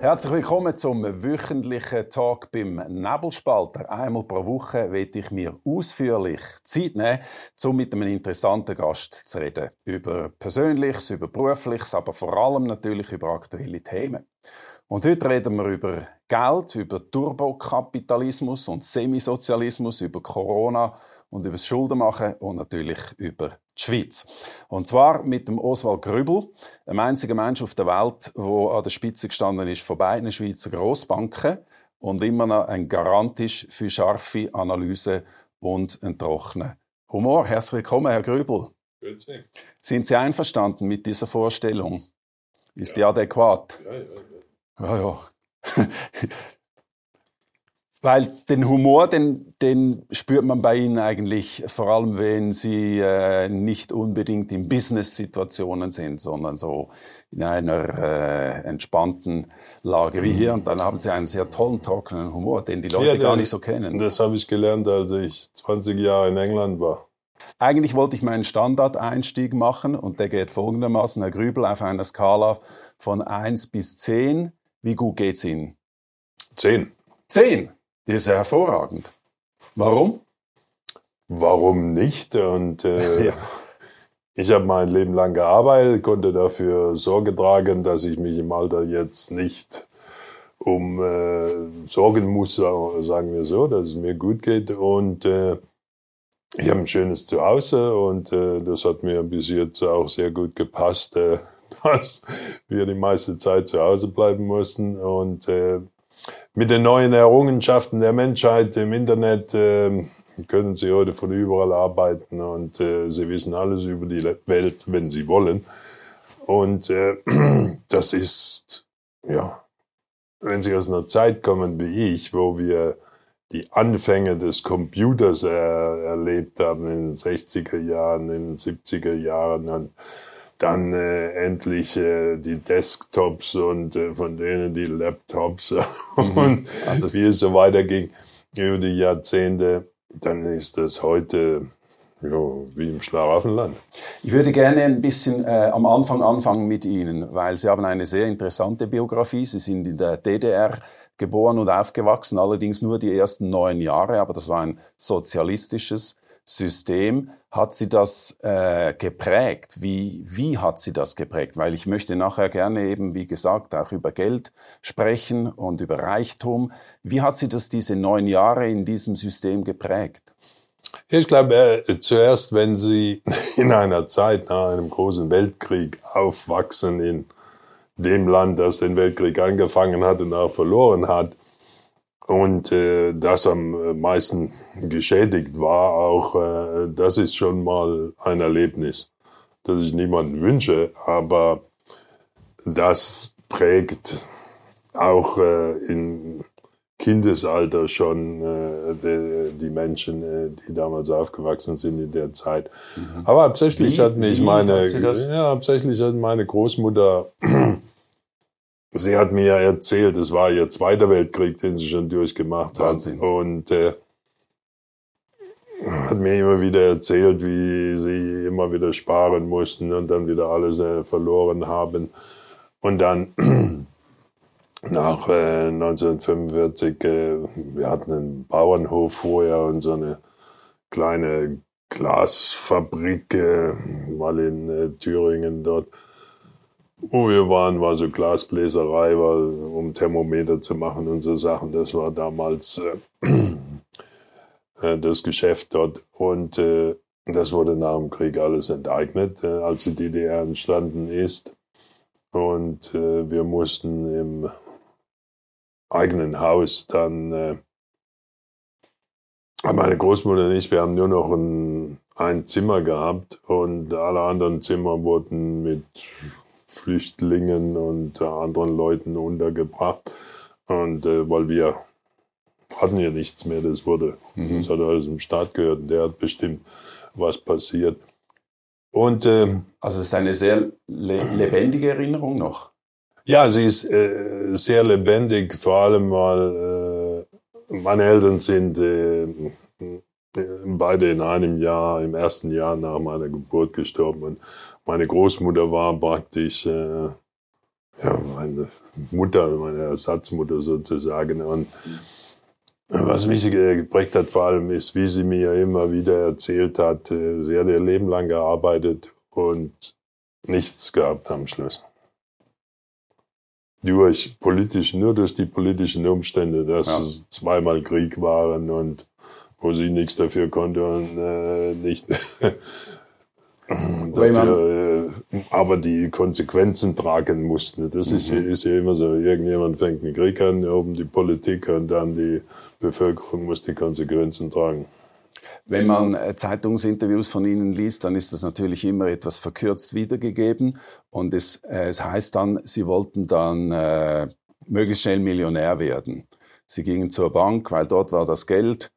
Herzlich willkommen zum wöchentlichen Talk beim Nebelspalter. Einmal pro Woche werde ich mir ausführlich Zeit nehmen, um mit einem interessanten Gast zu reden. Über Persönliches, über Berufliches, aber vor allem natürlich über aktuelle Themen. Und heute reden wir über Geld, über Turbokapitalismus und Semisozialismus, über Corona und über das Schuldenmachen und natürlich über die Schweiz. Und zwar mit dem Oswald Grübel, einem einzigen Mensch auf der Welt, der an der Spitze gestanden ist von beiden Schweizer Grossbanken und immer noch ein Garant ist für scharfe Analyse und einen trockenen Humor. Herzlich willkommen, Herr Grübel. Grüezi. Sind Sie einverstanden mit dieser Vorstellung? Ist ja. die adäquat? Ja, ja, ja. ja, ja. Weil den Humor, den, den spürt man bei Ihnen eigentlich vor allem, wenn Sie äh, nicht unbedingt in Business-Situationen sind, sondern so in einer äh, entspannten Lage wie hier. Und dann haben Sie einen sehr tollen, trockenen Humor, den die Leute ja, gar nicht so kennen. Das habe ich gelernt, als ich 20 Jahre in England war. Eigentlich wollte ich meinen Standardeinstieg machen und der geht folgendermaßen, Herr Grübel, auf einer Skala von 1 bis 10. Wie gut geht's Ihnen? 10. 10? Die ist ja hervorragend. Warum? Warum nicht? Und äh, ja. ich habe mein Leben lang gearbeitet, konnte dafür Sorge tragen, dass ich mich im Alter jetzt nicht um äh, sorgen muss, sagen wir so, dass es mir gut geht. Und äh, ich habe ein schönes Zuhause und äh, das hat mir bis jetzt auch sehr gut gepasst, äh, dass wir die meiste Zeit zu Hause bleiben mussten. Und äh, mit den neuen Errungenschaften der Menschheit im Internet äh, können Sie heute von überall arbeiten und äh, Sie wissen alles über die Welt, wenn Sie wollen. Und äh, das ist, ja, wenn Sie aus einer Zeit kommen wie ich, wo wir die Anfänge des Computers er, erlebt haben in den 60er Jahren, in den 70er Jahren und dann äh, endlich äh, die Desktops und äh, von denen die Laptops mhm. und also wie es so weiterging über die Jahrzehnte, dann ist das heute ja, wie im Schlaraffenland. Ich würde gerne ein bisschen äh, am Anfang anfangen mit Ihnen, weil Sie haben eine sehr interessante Biografie. Sie sind in der DDR geboren und aufgewachsen, allerdings nur die ersten neun Jahre, aber das war ein sozialistisches System. Hat sie das äh, geprägt? Wie, wie hat sie das geprägt? Weil ich möchte nachher gerne eben, wie gesagt, auch über Geld sprechen und über Reichtum. Wie hat sie das diese neun Jahre in diesem System geprägt? Ich glaube, äh, zuerst, wenn Sie in einer Zeit nach einem großen Weltkrieg aufwachsen in dem Land, das den Weltkrieg angefangen hat und auch verloren hat, und äh, das am meisten geschädigt war, auch äh, das ist schon mal ein Erlebnis, das ich niemandem wünsche, aber das prägt auch äh, im Kindesalter schon äh, die, die Menschen, äh, die damals aufgewachsen sind in der Zeit. Mhm. Aber hauptsächlich hat mich meine, hat ja, hauptsächlich hat meine Großmutter Sie hat mir erzählt, es war ihr zweiter Weltkrieg, den sie schon durchgemacht Wahnsinn. hat. Und äh, hat mir immer wieder erzählt, wie sie immer wieder sparen mussten und dann wieder alles äh, verloren haben. Und dann nach äh, 1945, äh, wir hatten einen Bauernhof vorher und so eine kleine Glasfabrik äh, mal in äh, Thüringen dort. Wo wir waren, war so Glasbläserei, weil, um Thermometer zu machen und so Sachen. Das war damals äh, äh, das Geschäft dort. Und äh, das wurde nach dem Krieg alles enteignet, äh, als die DDR entstanden ist. Und äh, wir mussten im eigenen Haus dann, äh, meine Großmutter und ich, wir haben nur noch ein, ein Zimmer gehabt und alle anderen Zimmer wurden mit Flüchtlingen und äh, anderen Leuten untergebracht. Und äh, weil wir hatten ja nichts mehr, das wurde, mhm. das hat alles im Staat gehört und der hat bestimmt, was passiert. Und, äh, also es ist eine sehr le lebendige Erinnerung noch. Ja, sie ist äh, sehr lebendig, vor allem weil äh, meine Eltern sind äh, beide in einem Jahr, im ersten Jahr nach meiner Geburt gestorben. Und meine Großmutter war praktisch, äh, ja, meine Mutter, meine Ersatzmutter sozusagen. Und was mich geprägt hat vor allem ist, wie sie mir immer wieder erzählt hat, äh, sie hat ihr Leben lang gearbeitet und nichts gehabt am Schluss. Durch politisch, nur durch die politischen Umstände, dass ja. es zweimal Krieg waren und wo sie nichts dafür konnte und äh, nicht dafür, äh, aber die Konsequenzen tragen mussten. Das mhm. ist, ist ja immer so. Irgendjemand fängt einen Krieg an, oben die Politik und dann die Bevölkerung muss die Konsequenzen tragen. Wenn man äh, Zeitungsinterviews von Ihnen liest, dann ist das natürlich immer etwas verkürzt wiedergegeben. Und es, äh, es heißt dann, Sie wollten dann äh, möglichst schnell Millionär werden. Sie gingen zur Bank, weil dort war das Geld.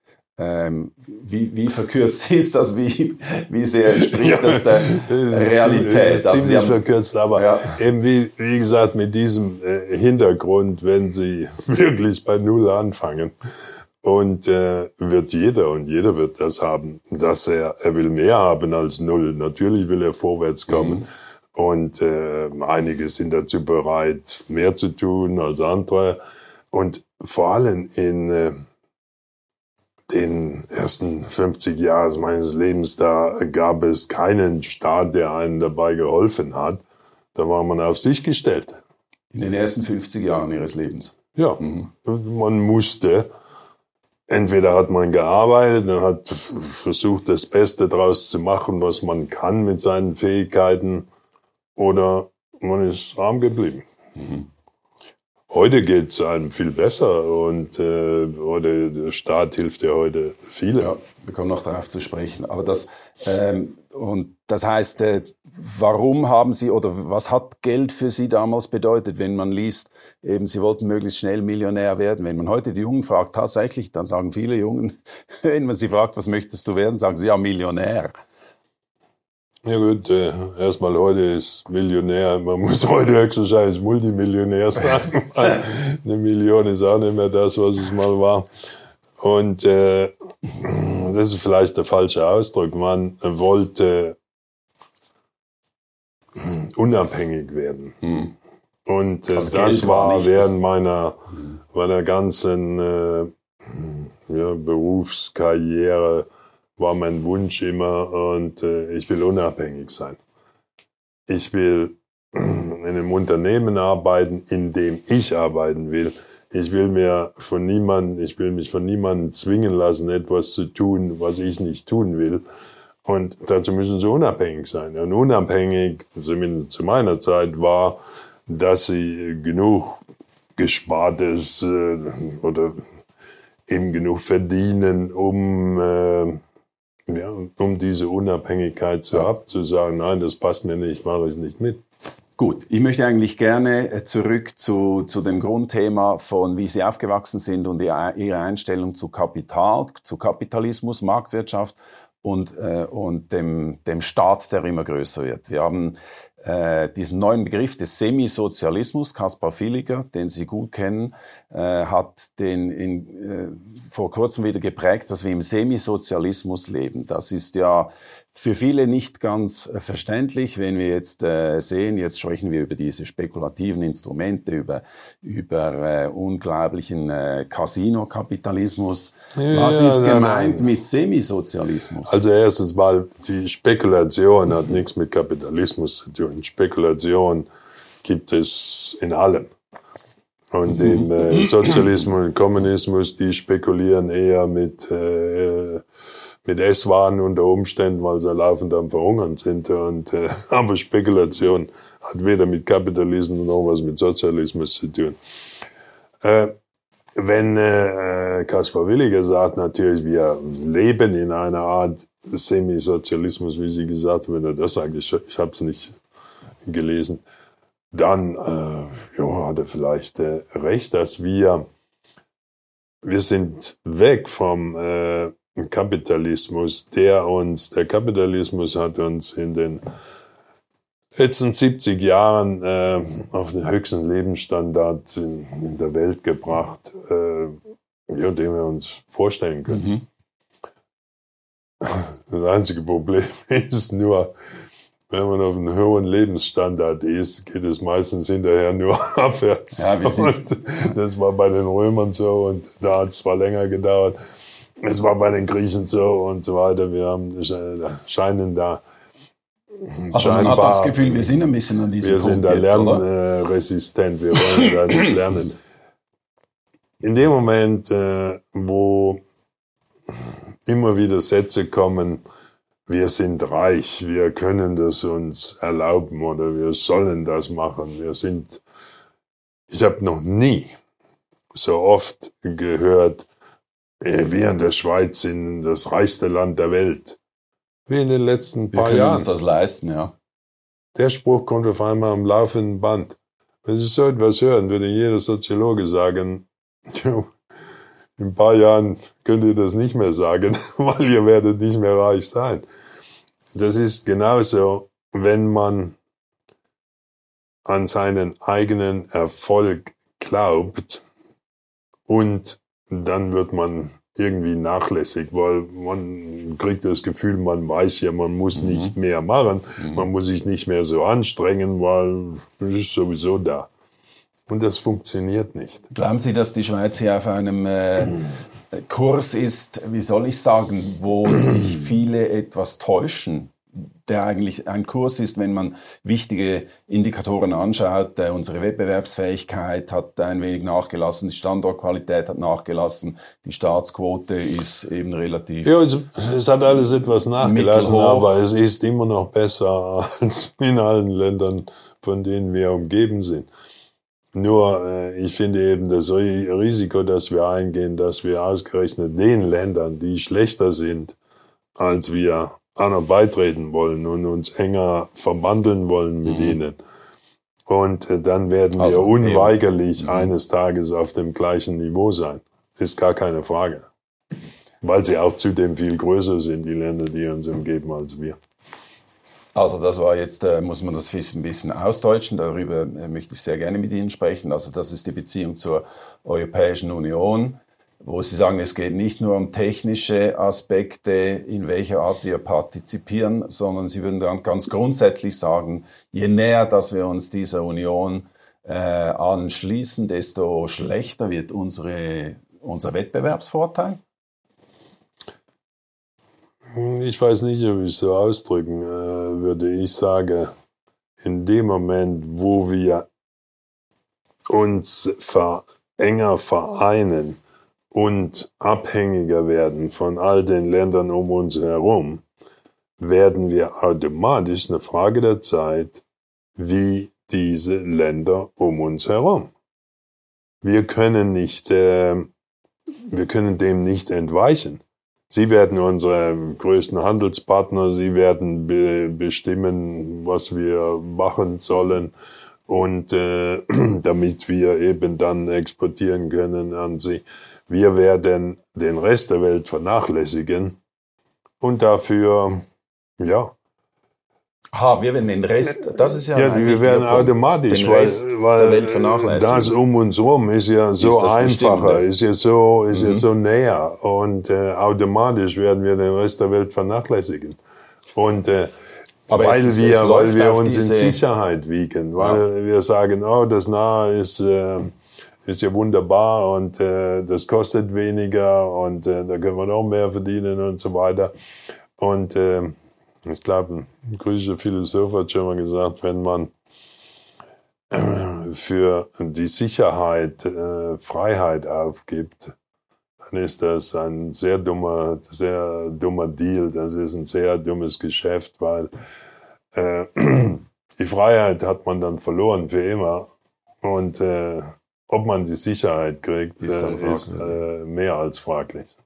Ähm, wie, wie verkürzt ist das? Wie, wie sehr entspricht das der Realität? Das ist ziemlich also verkürzt, aber ja. eben wie, wie gesagt, mit diesem äh, Hintergrund, wenn Sie wirklich bei Null anfangen und äh, wird jeder und jeder wird das haben, dass er, er will mehr haben als Null. Natürlich will er vorwärts kommen. Mhm. Und äh, einige sind dazu bereit, mehr zu tun als andere. Und vor allem in äh, den ersten 50 Jahren meines Lebens, da gab es keinen Staat, der einem dabei geholfen hat. Da war man auf sich gestellt. In den ersten 50 Jahren Ihres Lebens? Ja, mhm. man musste. Entweder hat man gearbeitet und hat versucht, das Beste daraus zu machen, was man kann mit seinen Fähigkeiten, oder man ist arm geblieben. Mhm. Heute geht es einem viel besser und äh, oder der Staat hilft ja heute viele. Ja, wir kommen noch darauf zu sprechen. Aber das ähm, und das heißt, äh, warum haben Sie oder was hat Geld für Sie damals bedeutet, wenn man liest, eben Sie wollten möglichst schnell Millionär werden? Wenn man heute die Jungen fragt, tatsächlich, dann sagen viele Jungen, wenn man sie fragt, was möchtest du werden, sagen sie ja Millionär. Ja gut, äh, erstmal heute ist Millionär, man muss heute höchstwahrscheinlich Multimillionär sein, eine Million ist auch nicht mehr das, was es mal war. Und äh, das ist vielleicht der falsche Ausdruck. Man wollte unabhängig werden. Hm. Und äh, das, das war während meiner, meiner ganzen äh, ja, Berufskarriere war mein Wunsch immer und äh, ich will unabhängig sein. Ich will in einem Unternehmen arbeiten, in dem ich arbeiten will. Ich will mir von niemandem, ich will mich von niemandem zwingen lassen, etwas zu tun, was ich nicht tun will. Und dazu müssen sie unabhängig sein. Und unabhängig, zumindest zu meiner Zeit, war, dass sie genug Gespartes äh, oder eben genug verdienen, um äh, ja, um diese Unabhängigkeit zu haben, zu sagen, nein, das passt mir nicht, mache ich nicht mit. Gut, ich möchte eigentlich gerne äh, zurück zu, zu dem Grundthema von, wie Sie aufgewachsen sind und Ihre Einstellung zu Kapital, zu Kapitalismus, Marktwirtschaft und, äh, und dem, dem Staat, der immer größer wird. Wir haben äh, diesen neuen Begriff des Semisozialismus, Kaspar Villiger, den Sie gut kennen, äh, hat den in, äh, vor kurzem wieder geprägt, dass wir im Semisozialismus leben. Das ist ja für viele nicht ganz äh, verständlich, wenn wir jetzt äh, sehen, jetzt sprechen wir über diese spekulativen Instrumente, über, über äh, unglaublichen äh, Casino-Kapitalismus. Ja, Was ist ja, gemeint nein. mit Semisozialismus? Also erstens mal, die Spekulation hat nichts mit Kapitalismus zu tun. Spekulation gibt es in allem. Und mhm. im äh, Sozialismus und Kommunismus, die spekulieren eher mit äh, mit Esswaren unter Umständen, weil sie laufend am Verhungern sind. Und, äh, aber Spekulation hat weder mit Kapitalismus noch was mit Sozialismus zu tun. Äh, wenn äh, Kaspar Williger sagt, natürlich, wir leben in einer Art Semisozialismus, wie Sie gesagt haben, wenn er das sagt, ich, ich habe es nicht gelesen, dann äh, ja, hat er vielleicht äh, recht, dass wir, wir sind weg vom äh, Kapitalismus, der uns, der Kapitalismus hat uns in den letzten 70 Jahren äh, auf den höchsten Lebensstandard in, in der Welt gebracht, äh, ja, den wir uns vorstellen können. Mhm. Das einzige Problem ist nur, wenn man auf einem hohen Lebensstandard ist, geht es meistens hinterher nur abwärts. Ja, das war bei den Römern so und da hat es zwar länger gedauert. Es war bei den Griechen so und so weiter. Wir haben, scheinen da also man hat das Gefühl, wir sind ein bisschen an diesem wir Punkt Wir sind da lernresistent, wir wollen da nicht lernen. In dem Moment, äh, wo immer wieder Sätze kommen, wir sind reich, wir können das uns erlauben oder wir sollen das machen. Wir sind, ich habe noch nie so oft gehört, äh, wir in der Schweiz sind das reichste Land der Welt. Wie in den letzten paar Jahren. Wir können uns das leisten, ja. Der Spruch kommt auf einmal am laufenden Band. Wenn Sie so etwas hören, würde jeder Soziologe sagen, in ein paar Jahren könnt ihr das nicht mehr sagen, weil ihr werdet nicht mehr reich sein. Das ist genauso, wenn man an seinen eigenen Erfolg glaubt und dann wird man irgendwie nachlässig, weil man kriegt das Gefühl, man weiß ja, man muss mhm. nicht mehr machen, mhm. man muss sich nicht mehr so anstrengen, weil es ist sowieso da. Und das funktioniert nicht. Glauben Sie, dass die Schweiz hier auf einem äh, Kurs ist, wie soll ich sagen, wo sich viele etwas täuschen? Der eigentlich ein Kurs ist, wenn man wichtige Indikatoren anschaut. Äh, unsere Wettbewerbsfähigkeit hat ein wenig nachgelassen, die Standortqualität hat nachgelassen, die Staatsquote ist eben relativ. Ja, es, es hat alles etwas nachgelassen, aber es ist immer noch besser als in allen Ländern, von denen wir umgeben sind. Nur, äh, ich finde eben das Risiko, das wir eingehen, dass wir ausgerechnet den Ländern, die schlechter sind als wir, einer beitreten wollen und uns enger verwandeln wollen mit mhm. ihnen. Und äh, dann werden wir also, unweigerlich mhm. eines Tages auf dem gleichen Niveau sein. Ist gar keine Frage. Weil sie auch zudem viel größer sind, die Länder, die uns umgeben, als wir. Also das war jetzt, äh, muss man das ein bisschen ausdeutschen, darüber äh, möchte ich sehr gerne mit Ihnen sprechen. Also das ist die Beziehung zur Europäischen Union wo Sie sagen, es geht nicht nur um technische Aspekte, in welcher Art wir partizipieren, sondern Sie würden dann ganz grundsätzlich sagen, je näher, dass wir uns dieser Union äh, anschließen, desto schlechter wird unsere, unser Wettbewerbsvorteil? Ich weiß nicht, ob ich es so ausdrücken äh, würde. Ich sage, in dem Moment, wo wir uns ver enger vereinen, und abhängiger werden von all den Ländern um uns herum, werden wir automatisch eine Frage der Zeit, wie diese Länder um uns herum. Wir können nicht, äh, wir können dem nicht entweichen. Sie werden unsere größten Handelspartner, sie werden be bestimmen, was wir machen sollen und äh, damit wir eben dann exportieren können an sie. Wir werden den Rest der Welt vernachlässigen und dafür, ja. Ha, wir werden den Rest, das ist ja, ja wir werden automatisch, weil, weil das um uns herum ist ja so ist einfacher, ist ja so, ist mhm. ja so näher und äh, automatisch werden wir den Rest der Welt vernachlässigen. Und äh, aber weil es, wir, es weil wir uns in Sicherheit wiegen, weil ja. wir sagen, oh, das Nahe ist äh, ist ja wunderbar und äh, das kostet weniger und äh, da können wir noch mehr verdienen und so weiter. Und äh, ich glaube, ein griechischer Philosoph hat schon mal gesagt, wenn man äh, für die Sicherheit äh, Freiheit aufgibt, dann ist das ein sehr dummer, sehr dummer Deal. Das ist ein sehr dummes Geschäft, weil äh, die Freiheit hat man dann verloren für immer. Und äh, ob man die Sicherheit kriegt, ist, äh, ist äh, mehr als fraglich.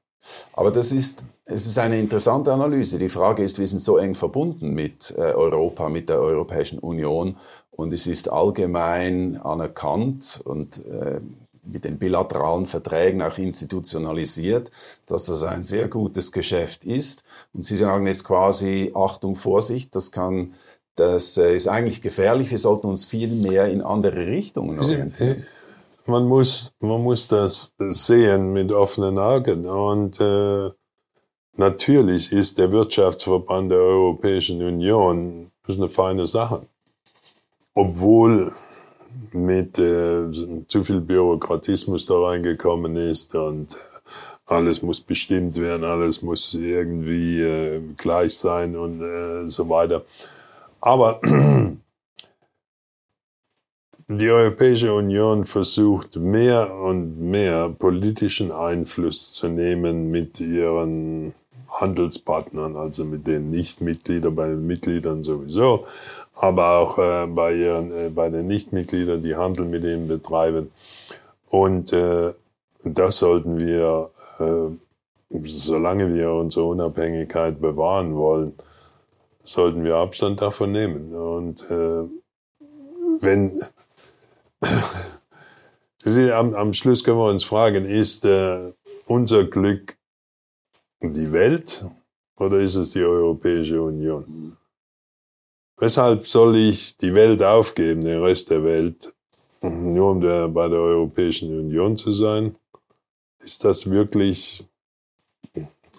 Aber das ist, es ist eine interessante Analyse. Die Frage ist, wir sind so eng verbunden mit äh, Europa, mit der Europäischen Union und es ist allgemein anerkannt und äh, mit den bilateralen Verträgen auch institutionalisiert, dass das ein sehr gutes Geschäft ist. Und Sie sagen jetzt quasi, Achtung, Vorsicht, das kann, das äh, ist eigentlich gefährlich, wir sollten uns viel mehr in andere Richtungen orientieren man muss, man muss das sehen mit offenen Augen. Und äh, natürlich ist der Wirtschaftsverband der Europäischen Union ist eine feine Sache. Obwohl mit äh, zu viel Bürokratismus da reingekommen ist und alles muss bestimmt werden, alles muss irgendwie äh, gleich sein und äh, so weiter. Aber die Europäische Union versucht mehr und mehr politischen Einfluss zu nehmen mit ihren Handelspartnern, also mit den Nichtmitgliedern, bei den Mitgliedern sowieso, aber auch äh, bei, ihren, äh, bei den Nichtmitgliedern, die Handel mit ihnen betreiben. Und äh, das sollten wir, äh, solange wir unsere Unabhängigkeit bewahren wollen, sollten wir Abstand davon nehmen. Und äh, wenn am, am Schluss können wir uns fragen, ist äh, unser Glück die Welt oder ist es die Europäische Union? Weshalb soll ich die Welt aufgeben, den Rest der Welt, nur um der, bei der Europäischen Union zu sein? Ist das wirklich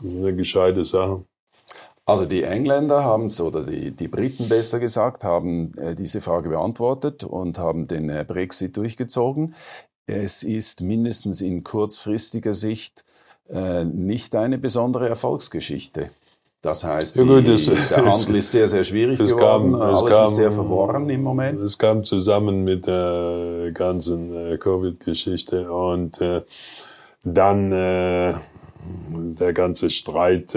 eine gescheite Sache? Also die Engländer haben es, oder die, die Briten besser gesagt, haben äh, diese Frage beantwortet und haben den äh, Brexit durchgezogen. Es ist mindestens in kurzfristiger Sicht äh, nicht eine besondere Erfolgsgeschichte. Das heißt, ja, gut, die, es, der Handel ist sehr, sehr schwierig es geworden. Kam, Alles kam, ist sehr verworren im Moment. Es kam zusammen mit der ganzen äh, Covid-Geschichte und äh, dann äh, der ganze Streit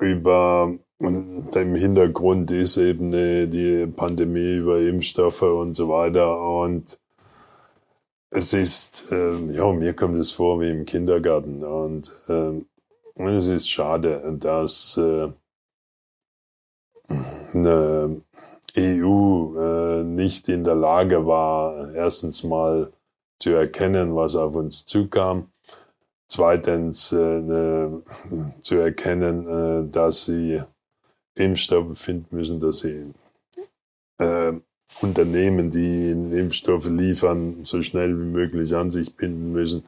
über dem Hintergrund ist eben äh, die Pandemie über Impfstoffe und so weiter. Und es ist, äh, ja, mir kommt es vor wie im Kindergarten. Und äh, es ist schade, dass äh, eine EU äh, nicht in der Lage war, erstens mal zu erkennen, was auf uns zukam, zweitens äh, ne, zu erkennen, äh, dass sie Impfstoffe finden müssen, dass sie äh, Unternehmen, die Impfstoffe liefern, so schnell wie möglich an sich binden müssen.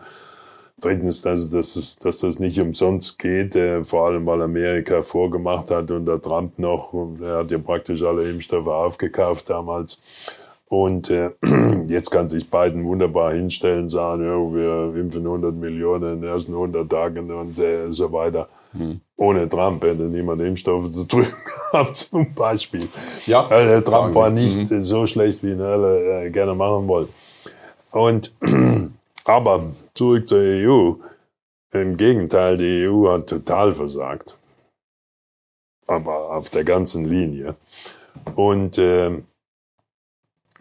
Drittens, dass, dass, das, dass das nicht umsonst geht, äh, vor allem weil Amerika vorgemacht hat und der Trump noch, er hat ja praktisch alle Impfstoffe aufgekauft damals. Und äh, jetzt kann sich Biden wunderbar hinstellen, sagen, ja, wir impfen 100 Millionen in den ersten 100 Tagen und äh, so weiter. Hm. Ohne Trump hätte niemand Impfstoffe zu drüben gehabt, zum Beispiel. Ja, also, Trump war nicht mhm. so schlecht, wie ihn alle äh, gerne machen wollen. Und, aber zurück zur EU. Im Gegenteil, die EU hat total versagt. Aber auf der ganzen Linie. Und äh,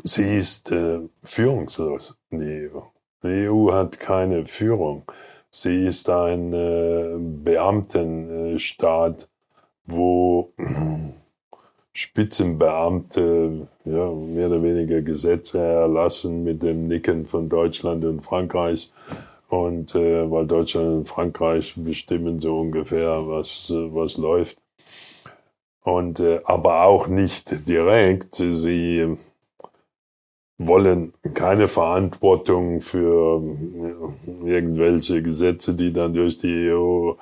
sie ist äh, führungslos, die EU. Die EU hat keine Führung. Sie ist ein äh, Beamtenstaat, wo Spitzenbeamte ja, mehr oder weniger Gesetze erlassen mit dem Nicken von Deutschland und Frankreich. Und äh, weil Deutschland und Frankreich bestimmen so ungefähr, was, was läuft. Und äh, aber auch nicht direkt. Sie wollen keine Verantwortung für äh, irgendwelche Gesetze, die dann durch die EU,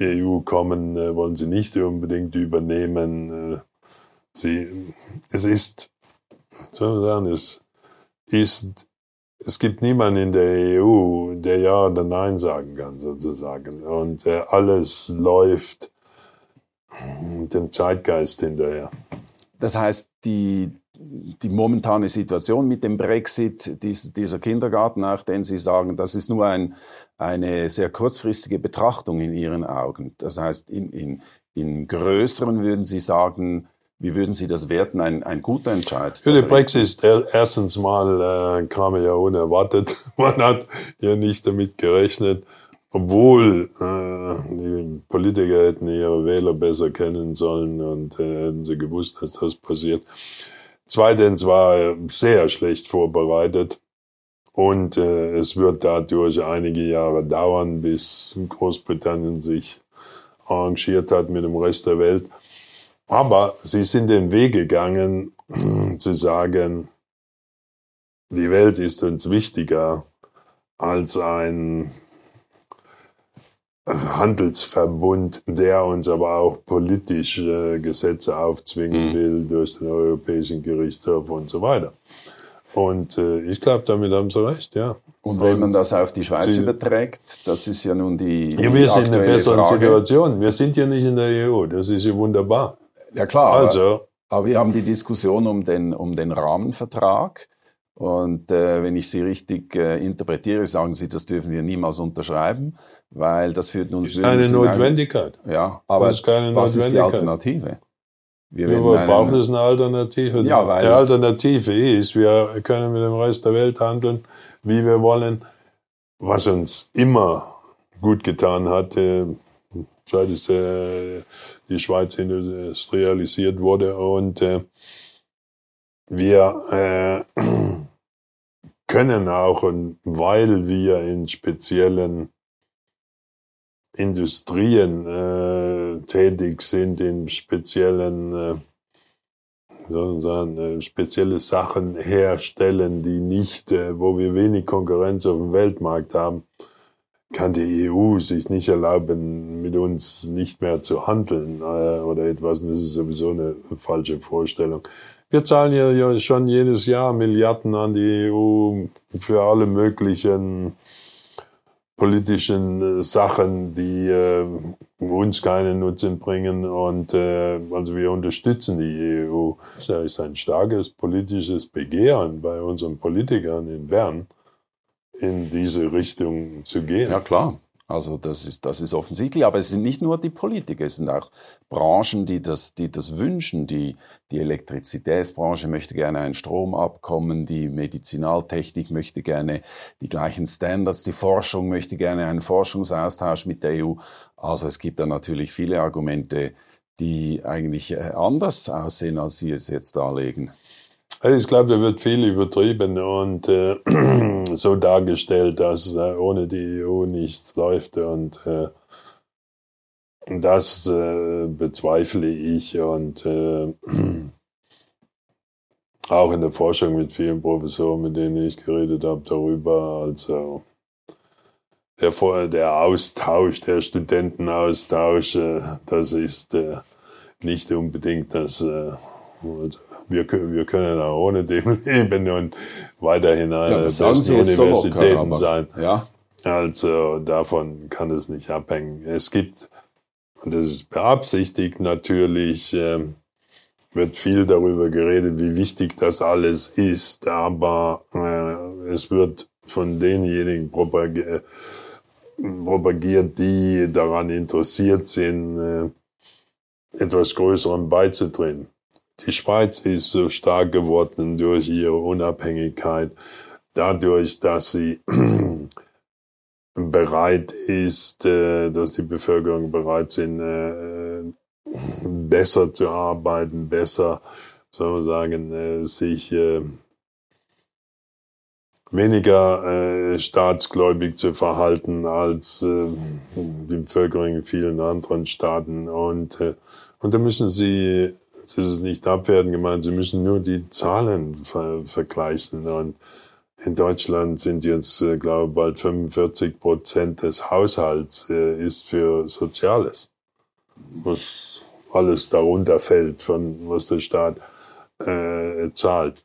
EU kommen, äh, wollen sie nicht unbedingt übernehmen. Äh, sie, es ist, soll sagen, es ist, es gibt niemanden in der EU, der Ja oder Nein sagen kann, sozusagen. Und alles läuft dem Zeitgeist hinterher. Das heißt, die, die momentane Situation mit dem Brexit, dies, dieser Kindergarten, auch den Sie sagen, das ist nur ein, eine sehr kurzfristige Betrachtung in Ihren Augen. Das heißt, in, in, in größeren würden Sie sagen, wie würden Sie das werten, ein, ein guter Entscheid? Ja, der Brexit erstens mal äh, kam ja unerwartet. Man hat ja nicht damit gerechnet, obwohl äh, die Politiker hätten ihre Wähler besser kennen sollen und äh, hätten sie gewusst, dass das passiert. Zweitens war er sehr schlecht vorbereitet und äh, es wird dadurch einige Jahre dauern, bis Großbritannien sich arrangiert hat mit dem Rest der Welt. Aber sie sind den Weg gegangen, zu sagen, die Welt ist uns wichtiger als ein Handelsverbund, der uns aber auch politisch äh, Gesetze aufzwingen mhm. will durch den Europäischen Gerichtshof und so weiter. Und äh, ich glaube, damit haben Sie recht, ja. Und wenn man das auf die Schweiz Sie, überträgt, das ist ja nun die. Ja, wir sind in einer besseren Frage. Situation. Wir sind ja nicht in der EU. Das ist ja wunderbar. Ja klar. Also, aber, aber wir haben die Diskussion um den, um den Rahmenvertrag. Und äh, wenn ich Sie richtig äh, interpretiere, sagen Sie, das dürfen wir niemals unterschreiben, weil das führt uns... Ist keine Notwendigkeit. Ja, aber das ist keine was ist die Alternative? Wir aber braucht es eine Alternative? Ja, weil die Alternative ist, wir können mit dem Rest der Welt handeln, wie wir wollen, was uns immer gut getan hat, äh, seit es, äh, die Schweiz industrialisiert wurde und äh, wir äh, können auch, weil wir in speziellen Industrien äh, tätig sind, in speziellen, äh, sagen, äh, spezielle Sachen herstellen, die nicht, äh, wo wir wenig Konkurrenz auf dem Weltmarkt haben, kann die EU sich nicht erlauben, mit uns nicht mehr zu handeln äh, oder etwas. das ist sowieso eine falsche Vorstellung. Wir zahlen ja schon jedes Jahr Milliarden an die EU für alle möglichen politischen äh, Sachen, die äh, uns keinen Nutzen bringen. Und äh, also wir unterstützen die EU. Da ist ein starkes politisches Begehren bei unseren Politikern in Bern, in diese Richtung zu gehen. Ja klar. Also das ist, das ist offensichtlich, aber es sind nicht nur die Politiker, es sind auch Branchen, die das, die das wünschen. Die, die Elektrizitätsbranche möchte gerne ein Stromabkommen, die Medizinaltechnik möchte gerne die gleichen Standards, die Forschung möchte gerne einen Forschungsaustausch mit der EU. Also es gibt da natürlich viele Argumente, die eigentlich äh, anders aussehen, als Sie es jetzt darlegen. Also ich glaube, da wird viel übertrieben und äh, so dargestellt, dass äh, ohne die EU nichts läuft und äh, das äh, bezweifle ich und äh, auch in der Forschung mit vielen Professoren, mit denen ich geredet habe, darüber. Also der, der Austausch, der Studentenaustausch, äh, das ist nicht unbedingt das also wir, wir können auch ohne dem leben und weiterhin eine ja, der besten Universitäten sein. Ja. Also davon kann es nicht abhängen. Es gibt, und das ist beabsichtigt natürlich, äh, wird viel darüber geredet, wie wichtig das alles ist, aber äh, es wird von denjenigen propagi propagiert, die daran interessiert sind, äh, etwas Größerem beizutreten. Die Schweiz ist so stark geworden durch ihre Unabhängigkeit, dadurch, dass sie bereit ist, äh, dass die Bevölkerung bereit sind, äh, besser zu arbeiten, besser, soll man sagen, äh, sich weniger staatsgläubig zu verhalten als die Bevölkerung in vielen anderen Staaten. Und, und da müssen sie das ist nicht abwertend gemeint, Sie müssen nur die Zahlen ver vergleichen. Und in Deutschland sind jetzt, äh, glaube ich, bald 45 Prozent des Haushalts äh, ist für Soziales. Was alles darunter fällt, von was der Staat äh, zahlt.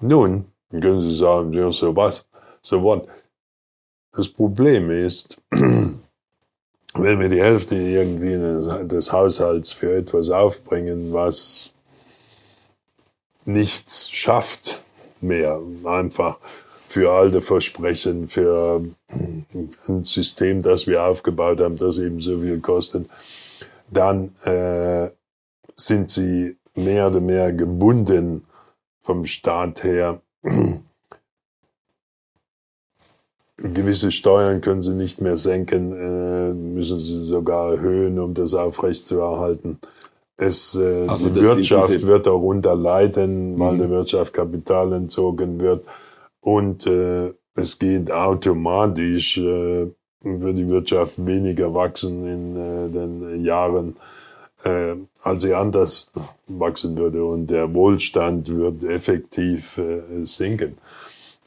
Nun, können Sie sagen, ja, so was, so what. Das Problem ist, wenn wir die Hälfte irgendwie des Haushalts für etwas aufbringen, was nichts schafft mehr, einfach für alte Versprechen, für ein System, das wir aufgebaut haben, das eben so viel kostet, dann äh, sind sie mehr oder mehr gebunden vom Staat her gewisse Steuern können sie nicht mehr senken, äh, müssen sie sogar erhöhen, um das aufrechtzuerhalten. Es, äh, also die Wirtschaft wird darunter leiden, weil mhm. der Wirtschaft Kapital entzogen wird. Und äh, es geht automatisch, äh, wird die Wirtschaft weniger wachsen in äh, den Jahren, äh, als sie anders wachsen würde. Und der Wohlstand wird effektiv äh, sinken.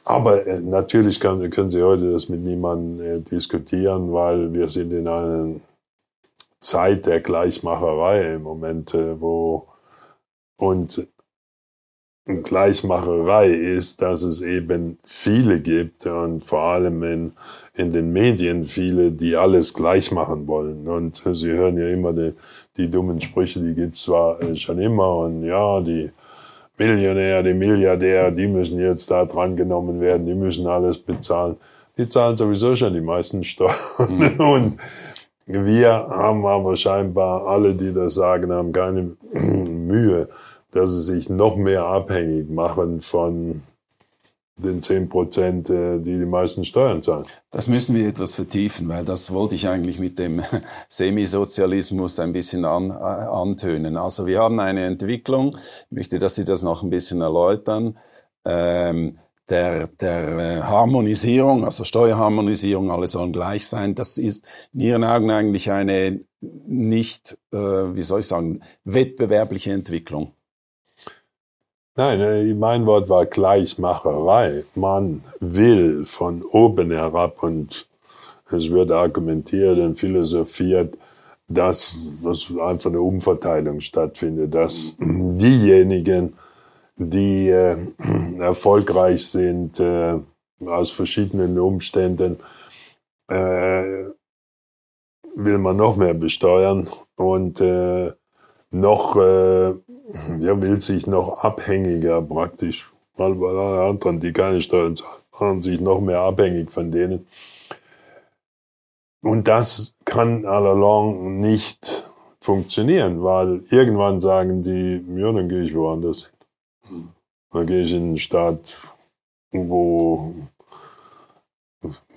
Aber äh, natürlich kann, können Sie heute das mit niemandem äh, diskutieren, weil wir sind in einer Zeit der Gleichmacherei im Moment, äh, wo und Gleichmacherei ist, dass es eben viele gibt und vor allem in, in den Medien viele, die alles gleich machen wollen. Und Sie hören ja immer die, die dummen Sprüche, die gibt's zwar schon immer und ja, die Millionär, die Milliardär, die müssen jetzt da dran genommen werden, die müssen alles bezahlen. Die zahlen sowieso schon die meisten Steuern. Mhm. Und wir haben aber scheinbar alle, die das sagen, haben keine Mühe, dass sie sich noch mehr abhängig machen von den 10 Prozent, äh, die die meisten Steuern zahlen. Das müssen wir etwas vertiefen, weil das wollte ich eigentlich mit dem Semisozialismus ein bisschen an, äh, antönen. Also wir haben eine Entwicklung, ich möchte, dass Sie das noch ein bisschen erläutern, ähm, der, der äh, Harmonisierung, also Steuerharmonisierung, alle sollen gleich sein. Das ist in Ihren Augen eigentlich eine nicht, äh, wie soll ich sagen, wettbewerbliche Entwicklung. Nein, äh, mein Wort war Gleichmacherei. Man will von oben herab und es wird argumentiert und philosophiert, dass, dass einfach eine Umverteilung stattfindet, dass diejenigen, die äh, erfolgreich sind, äh, aus verschiedenen Umständen, äh, will man noch mehr besteuern und äh, noch ja, will sich noch abhängiger praktisch, weil alle anderen, die keine Steuern zahlen, machen sich noch mehr abhängig von denen. Und das kann à la longue nicht funktionieren, weil irgendwann sagen die, ja, dann gehe ich woanders hin. Dann gehe ich in einen Staat, wo,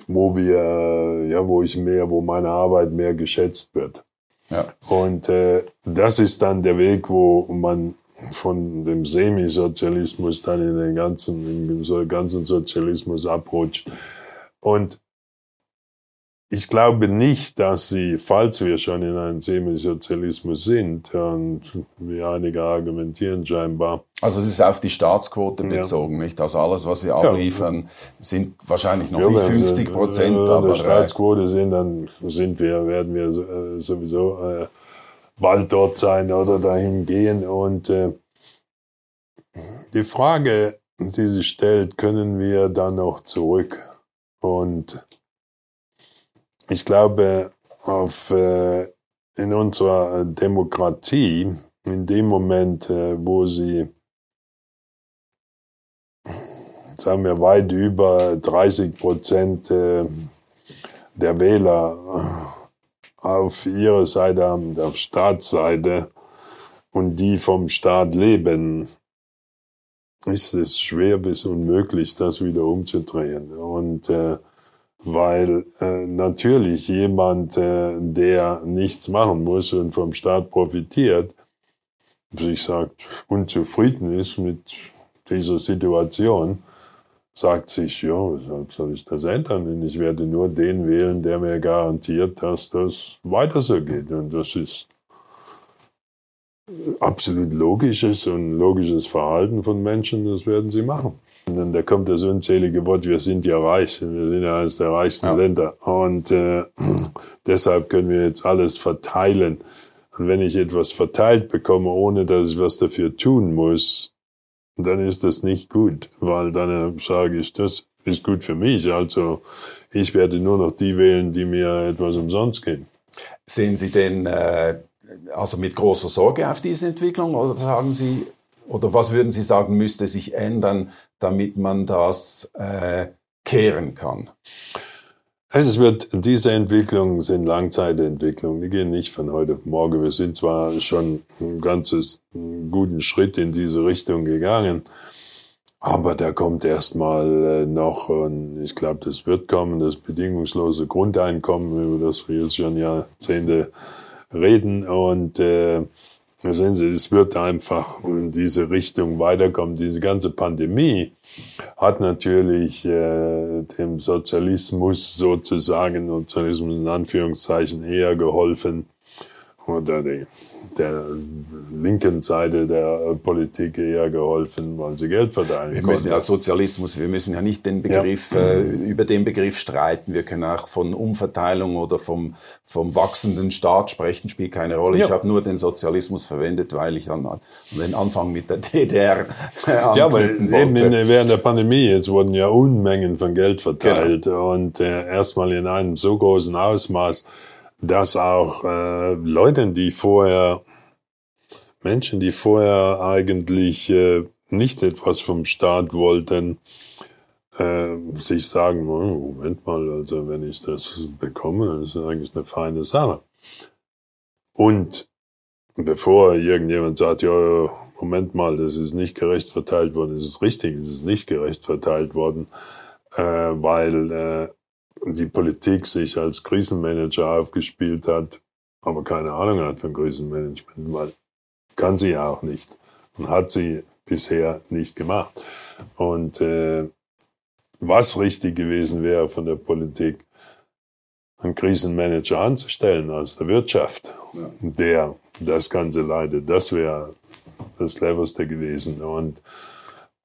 wo wir, ja, wo ich mehr, wo meine Arbeit mehr geschätzt wird. Ja. Und äh, das ist dann der Weg, wo man von dem Semisozialismus dann in den ganzen, in den ganzen Sozialismus abrutscht. Und ich glaube nicht, dass sie, falls wir schon in einem Semisozialismus sind, und wie einige argumentieren scheinbar. Also es ist auf die Staatsquote bezogen, ja. nicht? Also alles, was wir abliefern, sind wahrscheinlich noch ja, nicht 50 Prozent. Wenn wir der Staatsquote sind, dann sind wir, werden wir äh, sowieso äh, bald dort sein oder dahin gehen. Und äh, die Frage, die sich stellt, können wir dann noch zurück? Und ich glaube, auf, äh, in unserer Demokratie, in dem Moment, äh, wo sie, sagen wir, weit über 30 Prozent äh, der Wähler auf ihrer Seite haben, auf Staatsseite, und die vom Staat leben, ist es schwer bis unmöglich, das wieder umzudrehen. Und äh, weil äh, natürlich jemand, äh, der nichts machen muss und vom Staat profitiert, sich sagt, unzufrieden ist mit dieser Situation, sagt sich, ja, weshalb soll ich das ändern? ich werde nur den wählen, der mir garantiert, dass das weiter so geht. Und das ist absolut logisches und logisches Verhalten von Menschen, das werden sie machen. Und dann da kommt das unzählige Wort, wir sind ja reich, wir sind ja eines der reichsten ja. Länder. Und äh, deshalb können wir jetzt alles verteilen. Und wenn ich etwas verteilt bekomme, ohne dass ich was dafür tun muss, dann ist das nicht gut, weil dann äh, sage ich, das ist gut für mich. Also ich werde nur noch die wählen, die mir etwas umsonst geben. Sehen Sie denn äh, also mit großer Sorge auf diese Entwicklung oder sagen Sie, oder was würden Sie sagen, müsste sich ändern, damit man das äh, kehren kann? Es wird, diese Entwicklungen sind Langzeitentwicklungen, die gehen nicht von heute auf morgen. Wir sind zwar schon ein ganzes einen guten Schritt in diese Richtung gegangen, aber da kommt erstmal äh, noch, und ich glaube, das wird kommen, das bedingungslose Grundeinkommen, über das wir jetzt schon Jahrzehnte reden und äh, Sehen Sie, es wird einfach in diese Richtung weiterkommen. Diese ganze Pandemie hat natürlich äh, dem Sozialismus sozusagen, Sozialismus in Anführungszeichen, eher geholfen. oder die, der linken Seite der Politik eher geholfen, weil sie Geld verteilen Wir konnten. müssen ja Sozialismus, wir müssen ja nicht den Begriff, Ja. äh, über den Begriff streiten. Wir können auch von Umverteilung oder vom, vom wachsenden Staat sprechen, spielt keine Rolle. Ich Ja. habe nur den Sozialismus verwendet, weil ich dann an den Anfang mit der DDR äh, Ja, weil anknüpfen eben in, während der Pandemie jetzt wurden ja Unmengen von Geld verteilt Genau. und äh, erstmal in einem so großen Ausmaß, dass auch äh, Leute, die vorher, Menschen, die vorher eigentlich äh, nicht etwas vom Staat wollten, äh, sich sagen, oh, Moment mal, also wenn ich das bekomme, das ist eigentlich eine feine Sache. Und bevor irgendjemand sagt, ja, Moment mal, das ist nicht gerecht verteilt worden, das ist richtig, das ist nicht gerecht verteilt worden, äh, weil äh, die Politik sich als Krisenmanager aufgespielt hat, aber keine Ahnung hat von Krisenmanagement, weil kann sie ja auch nicht und hat sie bisher nicht gemacht. Und äh, was richtig gewesen wäre von der Politik, einen Krisenmanager anzustellen aus der Wirtschaft, der das Ganze leitet, das wäre das cleverste gewesen. Und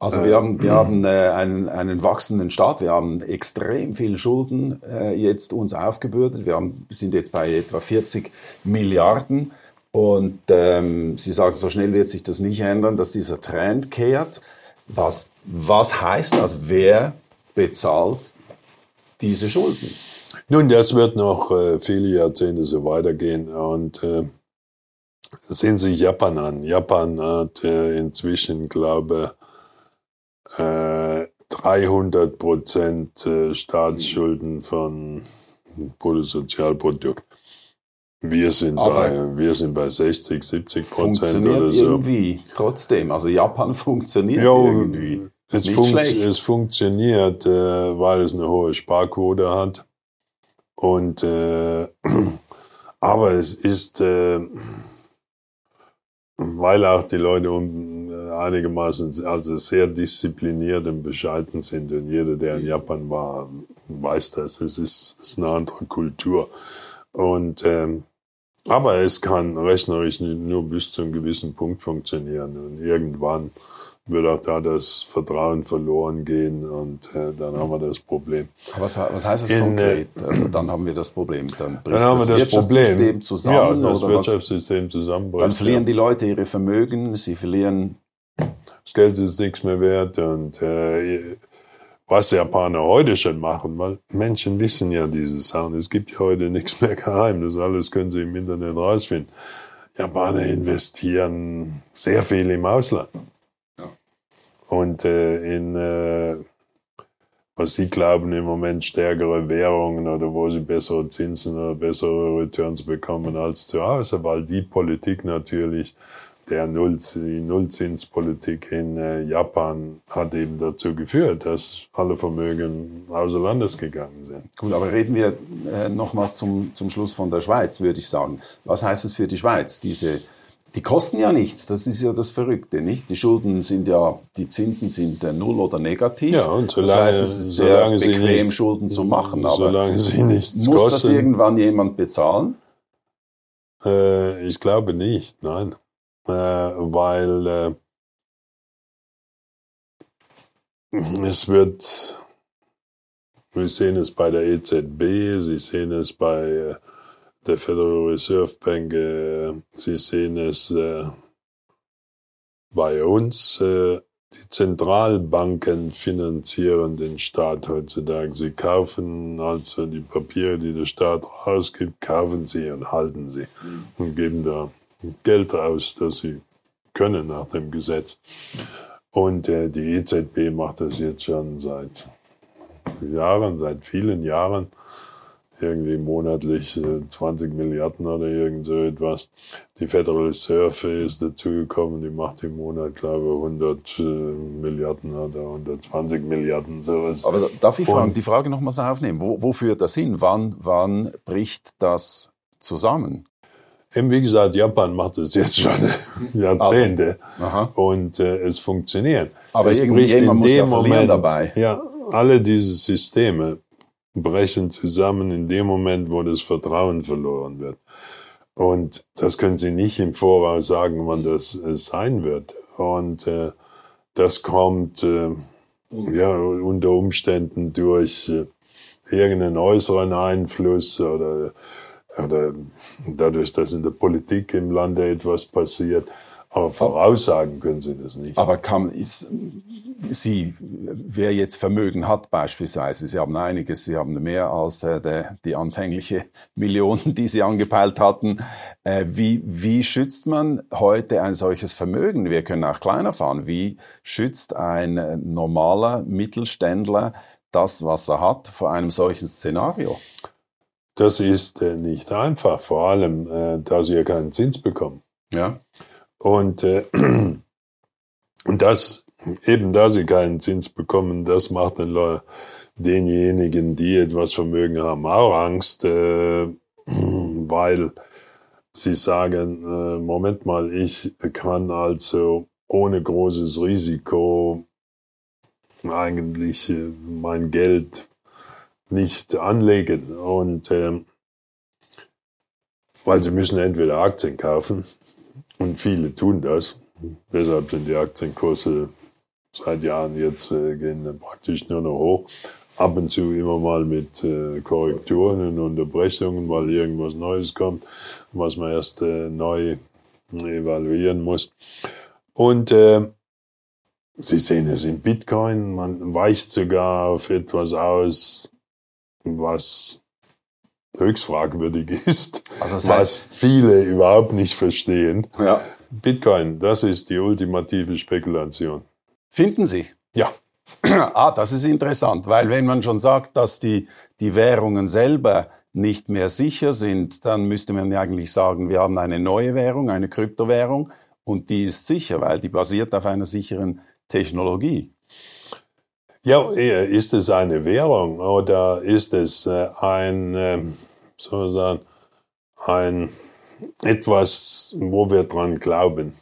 Also wir haben, wir haben äh, einen, einen wachsenden Staat, wir haben extrem viel Schulden äh, jetzt uns aufgebürdet. Wir haben, sind jetzt bei etwa 40 Milliarden. Und ähm, Sie sagen, so schnell wird sich das nicht ändern, dass dieser Trend kehrt. Was, was heißt das? Wer bezahlt diese Schulden? nun, das wird noch äh, viele Jahrzehnte so weitergehen. Und äh, sehen Sie Japan an. Japan hat äh, inzwischen, glaube äh, 300 Prozent äh, Staatsschulden von Bruttosozialprodukt. Wir sind, Aber bei, wir sind bei 60, 70 Prozent oder so. irgendwie trotzdem. Also Japan funktioniert Ja, irgendwie. Es, Nicht funkt, schlecht. es funktioniert, äh, weil es eine hohe Sparquote hat. Und äh, aber es ist, äh, weil auch die Leute um, äh, einigermaßen also sehr diszipliniert und bescheiden sind. Und jeder, der in Japan war, weiß das. Es ist, ist eine andere Kultur. Und ähm, aber es kann rechnerisch nur bis zu einem gewissen Punkt funktionieren. Und irgendwann wird auch da das Vertrauen verloren gehen und äh, dann haben wir das Problem. Was, was heißt das In, konkret? Also dann haben wir das Problem. Dann bricht Dann haben wir das Wirtschaftssystem Problem. zusammen ja, das oder was? Wirtschaftssystem zusammenbricht. Dann verlieren ja. die Leute ihre Vermögen, sie verlieren. Das Geld ist nichts mehr wert und äh, was Japaner heute schon machen, weil Menschen wissen ja diese Sachen. Es gibt ja heute nichts mehr geheim. Das alles können sie im Internet rausfinden. Japaner investieren sehr viel im Ausland. Ja. Und äh, in, äh, was sie glauben, im Moment stärkere Währungen oder wo sie bessere Zinsen oder bessere Returns bekommen als zu Hause, weil die Politik natürlich der die Nullzinspolitik in äh, Japan hat eben dazu geführt, dass alle Vermögen außer Landes gegangen sind. Gut, aber reden wir äh, nochmals zum, zum Schluss von der Schweiz, würde ich sagen. Was heißt es für die Schweiz? Diese, die kosten ja nichts, das ist ja das Verrückte, nicht? Die Schulden sind ja, die Zinsen sind äh, null oder negativ. Ja, und solange, das heißt, es ist sehr bequem, nicht, Schulden zu machen. Aber solange sie nichts muss das kosten, irgendwann jemand bezahlen? äh, ich glaube nicht, nein. Äh, weil äh, es wird, wir sehen es bei der EZB, Sie sehen es bei äh, der Federal Reserve Bank, Sie sehen es bei uns. Die Zentralbanken finanzieren den Staat heutzutage. Sie kaufen also die Papiere, die der Staat rausgibt, kaufen sie und halten sie und geben da Geld aus, das sie können nach dem Gesetz. Und äh, die EZB macht das jetzt schon seit Jahren, seit vielen Jahren. Irgendwie monatlich äh, 20 Milliarden oder irgend so etwas. Die Federal Reserve ist dazugekommen, die macht im Monat, glaube ich, 100 äh, Milliarden oder 120 Milliarden, sowas. Aber darf ich Und- fragen, die Frage nochmals aufnehmen? Wo, wo führt das hin? Wann, wann bricht das zusammen? Eben wie gesagt, Japan macht das jetzt schon Jahrzehnte. Aha. und äh, es funktioniert. Aber es irgendjemand muss ja verlieren dabei. Ja, alle diese Systeme brechen zusammen in dem Moment, wo das Vertrauen verloren wird. Und das können Sie nicht im Voraus sagen, wann das äh, sein wird. Und äh, das kommt äh, ja unter Umständen durch äh, irgendeinen äußeren Einfluss oder, oder dadurch, dass in der Politik im Lande etwas passiert. Aber voraussagen können Sie das nicht. Aber kann, ist, Sie, wer jetzt Vermögen hat beispielsweise, Sie haben einiges, Sie haben mehr als äh, der, die anfängliche Million, die Sie angepeilt hatten. Äh, wie, wie schützt man heute ein solches Vermögen? Wir können auch kleiner fahren. Wie schützt ein äh, normaler Mittelständler das, was er hat, vor einem solchen Szenario? Das ist äh, nicht einfach, vor allem, äh, da Sie ja keinen Zins bekommen. Ja. Und, äh, und das, eben da sie keinen Zins bekommen, das macht den Leuten, denjenigen, die etwas Vermögen haben, auch Angst, äh, weil sie sagen, äh, Moment mal, ich kann also ohne großes Risiko eigentlich äh, mein Geld nicht anlegen und äh, weil sie müssen entweder Aktien kaufen und viele tun das. Deshalb sind die Aktienkurse seit Jahren jetzt äh, gehen praktisch nur noch hoch. Ab und zu immer mal mit äh, Korrekturen und Unterbrechungen, weil irgendwas Neues kommt, was man erst äh, neu evaluieren muss. Und äh, Sie sehen es in Bitcoin, man weicht sogar auf etwas aus, was höchst fragwürdig ist, also das heißt, was viele überhaupt nicht verstehen. Ja. Bitcoin, das ist die ultimative Spekulation. Finden Sie? Ja. Ah, das ist interessant, weil wenn man schon sagt, dass die, die Währungen selber nicht mehr sicher sind, dann müsste man ja eigentlich sagen, wir haben eine neue Währung, eine Kryptowährung und die ist sicher, weil die basiert auf einer sicheren Technologie. Ja, ist es eine Währung oder ist es äh, ein, ähm, soll man sagen, ein etwas, wo wir dran glauben?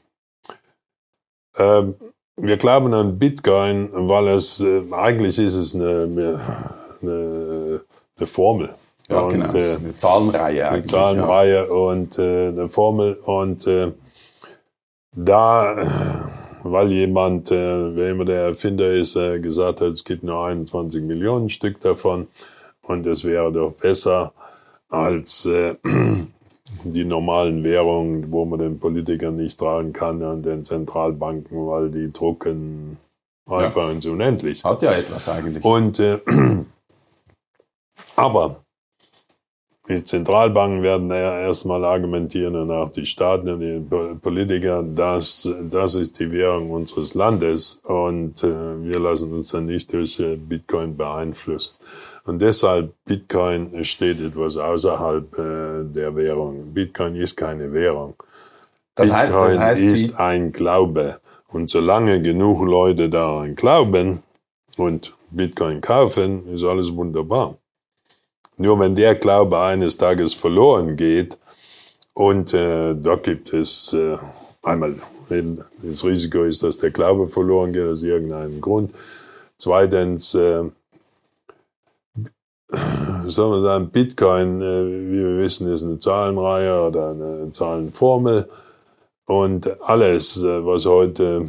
Ähm, wir glauben an Bitcoin, weil es äh, eigentlich ist es eine, eine, eine Formel. Ja, und, genau. Äh, eine Zahlenreihe eigentlich. Eine Zahlenreihe ja. und eine Formel. Und da weil jemand, äh, wer immer der Erfinder ist, äh, gesagt hat, es gibt nur 21 Millionen Stück davon und es wäre doch besser als äh, die normalen Währungen, wo man den Politikern nicht tragen kann und den Zentralbanken, weil die drucken einfach ja. ins Unendlich. Hat ja etwas eigentlich. Und äh, aber die Zentralbanken werden erstmal argumentieren und auch die Staaten und die Politiker, dass das ist die Währung unseres Landes und äh, wir lassen uns dann nicht durch äh, Bitcoin beeinflussen. Und deshalb, Bitcoin steht etwas außerhalb äh, der Währung. Bitcoin ist keine Währung. Das heißt, Bitcoin das heißt, ist ein Glaube. Und solange genug Leute daran glauben und Bitcoin kaufen, ist alles wunderbar. Nur wenn der Glaube eines Tages verloren geht, und äh, da gibt es äh, einmal das Risiko ist, dass der Glaube verloren geht aus irgendeinem Grund. Zweitens, äh, soll man sagen, Bitcoin, äh, wie wir wissen, ist eine Zahlenreihe oder eine Zahlenformel. Und alles, äh, was heute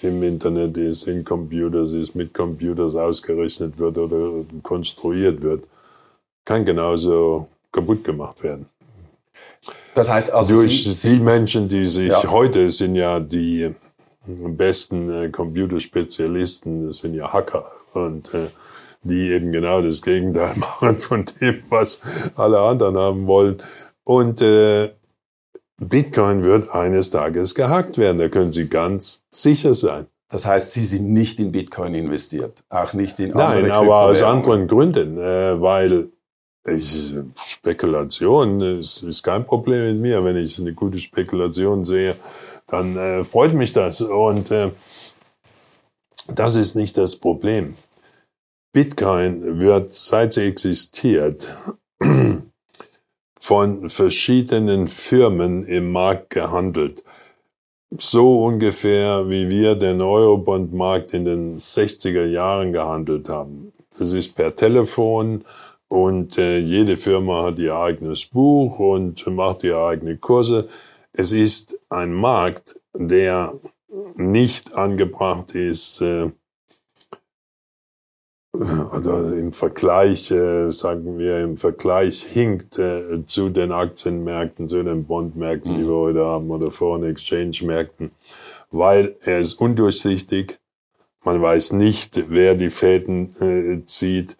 im Internet ist, in Computers ist, mit Computers ausgerechnet wird oder konstruiert wird, kann genauso kaputt gemacht werden. Das heißt also durch Sie, die Menschen, die sich ja. heute sind ja die besten äh, Computerspezialisten, sind ja Hacker und äh, die eben genau das Gegenteil machen von dem, was alle anderen haben wollen. Und äh, Bitcoin wird eines Tages gehackt werden, da können Sie ganz sicher sein. Das heißt, Sie sind nicht in Bitcoin investiert, auch nicht in andere Nein, aber aus anderen Gründen, äh, weil ich, Spekulation ist, ist kein Problem mit mir. Wenn ich eine gute Spekulation sehe, dann äh, freut mich das. Und äh, das ist nicht das Problem. Bitcoin wird, seit sie existiert, von verschiedenen Firmen im Markt gehandelt. So ungefähr, wie wir den Eurobond-Markt in den 60er Jahren gehandelt haben. Das ist per Telefon, und äh, jede Firma hat ihr eigenes Buch und macht ihre eigenen Kurse. Es ist ein Markt, der nicht angebracht ist, äh, oder im Vergleich, äh, sagen wir, im Vergleich hinkt äh, zu den Aktienmärkten, zu den Bondmärkten, mhm. die wir heute haben, oder Foreign Exchange Märkten, weil er ist undurchsichtig. Man weiß nicht, wer die Fäden äh, zieht.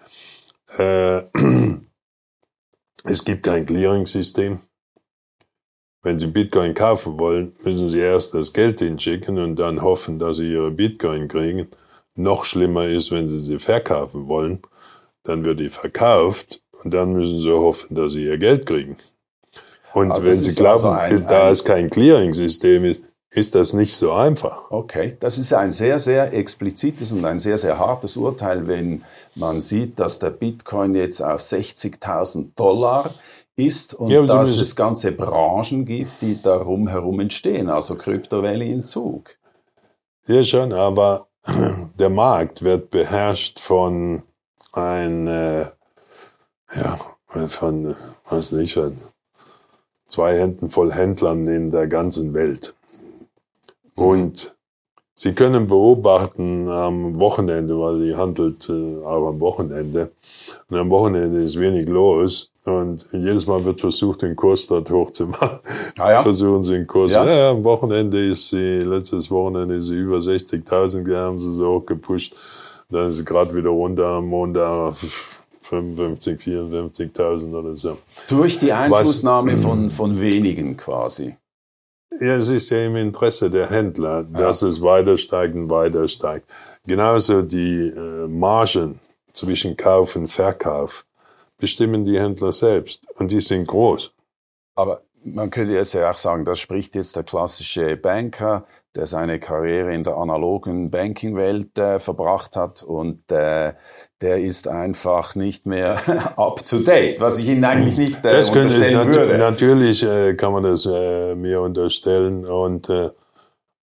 Äh, es gibt kein Clearing-System. Wenn Sie Bitcoin kaufen wollen, müssen Sie erst das Geld hinschicken und dann hoffen, dass Sie Ihre Bitcoin kriegen. Noch schlimmer ist, wenn Sie sie verkaufen wollen, dann wird die verkauft und dann müssen Sie hoffen, dass Sie Ihr Geld kriegen. Und Aber wenn Sie glauben, also ein, da ein, es kein Clearing-System ist, ist das nicht so einfach. Okay, das ist ein sehr, sehr explizites und ein sehr, sehr hartes Urteil, wenn man sieht, dass der Bitcoin jetzt auf 60.000 Dollar ist und ja, dass es ganze Branchen gibt, die darum herum entstehen, also Crypto Valley in Zug. Ja, schon, aber der Markt wird beherrscht von ein, äh, ja, von, weiß nicht, von zwei Händen voll Händlern in der ganzen Welt. Mhm. Und Sie können beobachten am Wochenende, weil die handelt äh, auch am Wochenende. Und am Wochenende ist wenig los. Und jedes Mal wird versucht, den Kurs dort hochzumachen. Ah, ja? Versuchen sie den Kurs. Ja. ja, am Wochenende ist sie, letztes Wochenende ist sie über 60.000, haben sie so hochgepusht. Dann ist sie gerade wieder runter am Montag 55, 54.000 oder so. Durch die Einflussnahme Was, von, von wenigen quasi. Ja, es ist ja im Interesse der Händler, dass ja. es weiter steigt und weiter steigt. Genauso die äh, Margen zwischen Kauf und Verkauf bestimmen die Händler selbst und die sind groß. Aber man könnte jetzt ja auch sagen, das spricht jetzt der klassische Banker, der seine Karriere in der analogen Banking-Welt äh, verbracht hat und äh, der ist einfach nicht mehr up to date, was ich Ihnen eigentlich nicht äh, das unterstellen nat würde. Natürlich äh, kann man das äh, mir unterstellen und äh,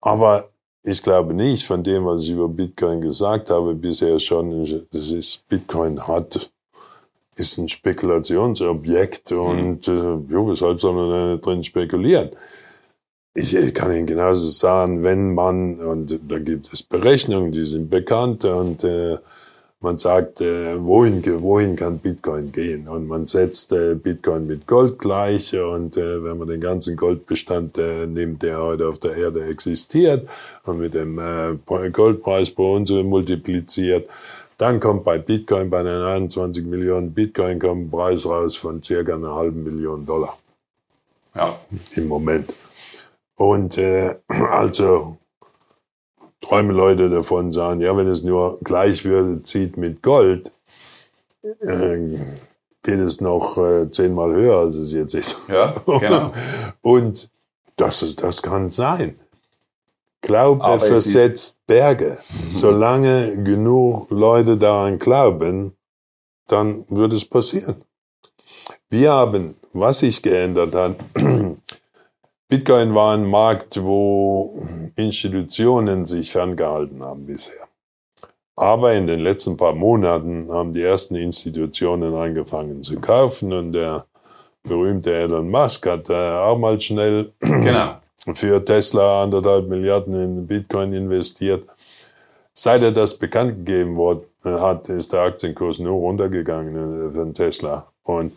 aber ich glaube nicht von dem, was ich über Bitcoin gesagt habe bisher schon, das ist Bitcoin hat ist ein Spekulationsobjekt mhm. und äh, jo, weshalb soll man da drin spekulieren? Ich, ich kann Ihnen genauso sagen, wenn man, und da gibt es Berechnungen, die sind bekannt und äh, man sagt, äh, wohin, wohin kann Bitcoin gehen? Und man setzt äh, Bitcoin mit Gold gleich und äh, wenn man den ganzen Goldbestand äh, nimmt, der heute auf der Erde existiert und mit dem äh, Goldpreis bei uns multipliziert, dann kommt bei Bitcoin, bei den 21 Millionen Bitcoin, kommt ein Preis raus von circa einer halben Million Dollar. Ja. Im Moment. Und äh, also träumen Leute davon, sagen, ja, wenn es nur gleich würde, zieht mit Gold, äh, geht es noch äh, zehnmal höher, als es jetzt ist. Ja, genau. Und das, das kann sein. Glaube Aber versetzt Berge. Solange genug Leute daran glauben, dann wird es passieren. Wir haben, was sich geändert hat, Bitcoin war ein Markt, wo Institutionen sich ferngehalten haben bisher. Aber in den letzten paar Monaten haben die ersten Institutionen angefangen zu kaufen und der berühmte Elon Musk hat äh, auch mal schnell genau für Tesla anderthalb Milliarden in Bitcoin investiert. Seit er das bekannt gegeben worden hat, ist der Aktienkurs nur runtergegangen äh, von Tesla. Und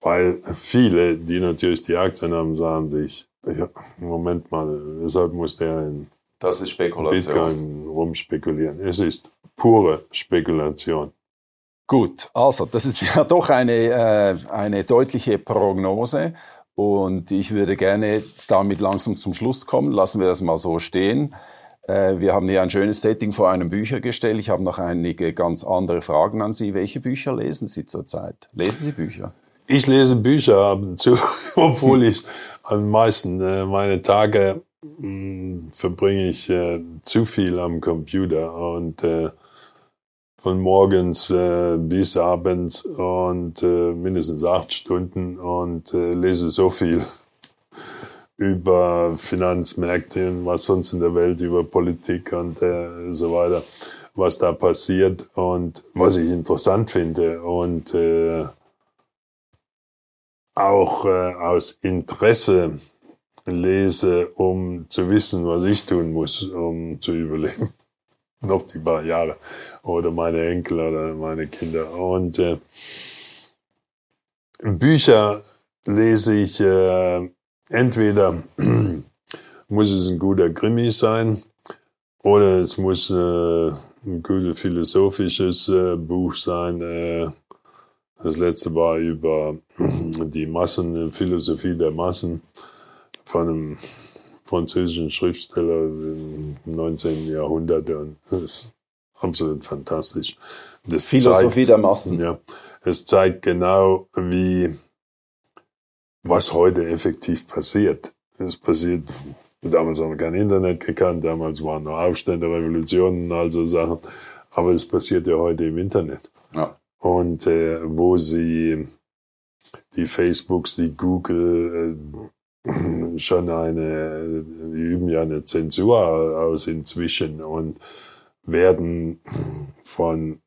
weil viele, die natürlich die Aktien haben, sagen sich, ja, Moment mal, weshalb muss der in das ist Spekulation. Bitcoin rumspekulieren? Es ist pure Spekulation. Gut, also das ist ja doch eine, äh, eine deutliche Prognose. Und ich würde gerne damit langsam zum Schluss kommen. Lassen wir das mal so stehen. Äh, wir haben hier ein schönes Setting vor einem Büchergestell. Ich habe noch einige ganz andere Fragen an Sie. Welche Bücher lesen Sie zurzeit? Lesen Sie Bücher? Ich lese Bücher ab und zu, obwohl ich am meisten äh, meine Tage hm, verbringe ich äh, zu viel am Computer und von morgens äh, bis abends und äh, mindestens acht Stunden und äh, lese so viel über Finanzmärkte und was sonst in der Welt, über Politik und äh, so weiter, was da passiert und was ich interessant finde. Und äh, auch äh, aus Interesse lese, um zu wissen, was ich tun muss, um zu überleben. Noch die paar Jahre. Oder meine Enkel oder meine Kinder. Und äh, Bücher lese ich äh, entweder muss es ein guter Krimi sein oder es muss äh, ein gutes philosophisches äh, Buch sein. Äh, das letzte war über die Massen, Philosophie der Massen von einem französischen Schriftsteller im 19. Jahrhundert. Und das ist absolut fantastisch. Das Philosophie zeigt, der Massen. Ja, es zeigt genau, wie was heute effektiv passiert. Es passiert, damals haben wir kein Internet gekannt, damals waren noch Aufstände, Revolutionen, also Sachen. Aber es passiert ja heute im Internet. Und äh, wo sie die Facebooks, die Google äh, schon eine, die üben ja eine Zensur aus inzwischen und werden von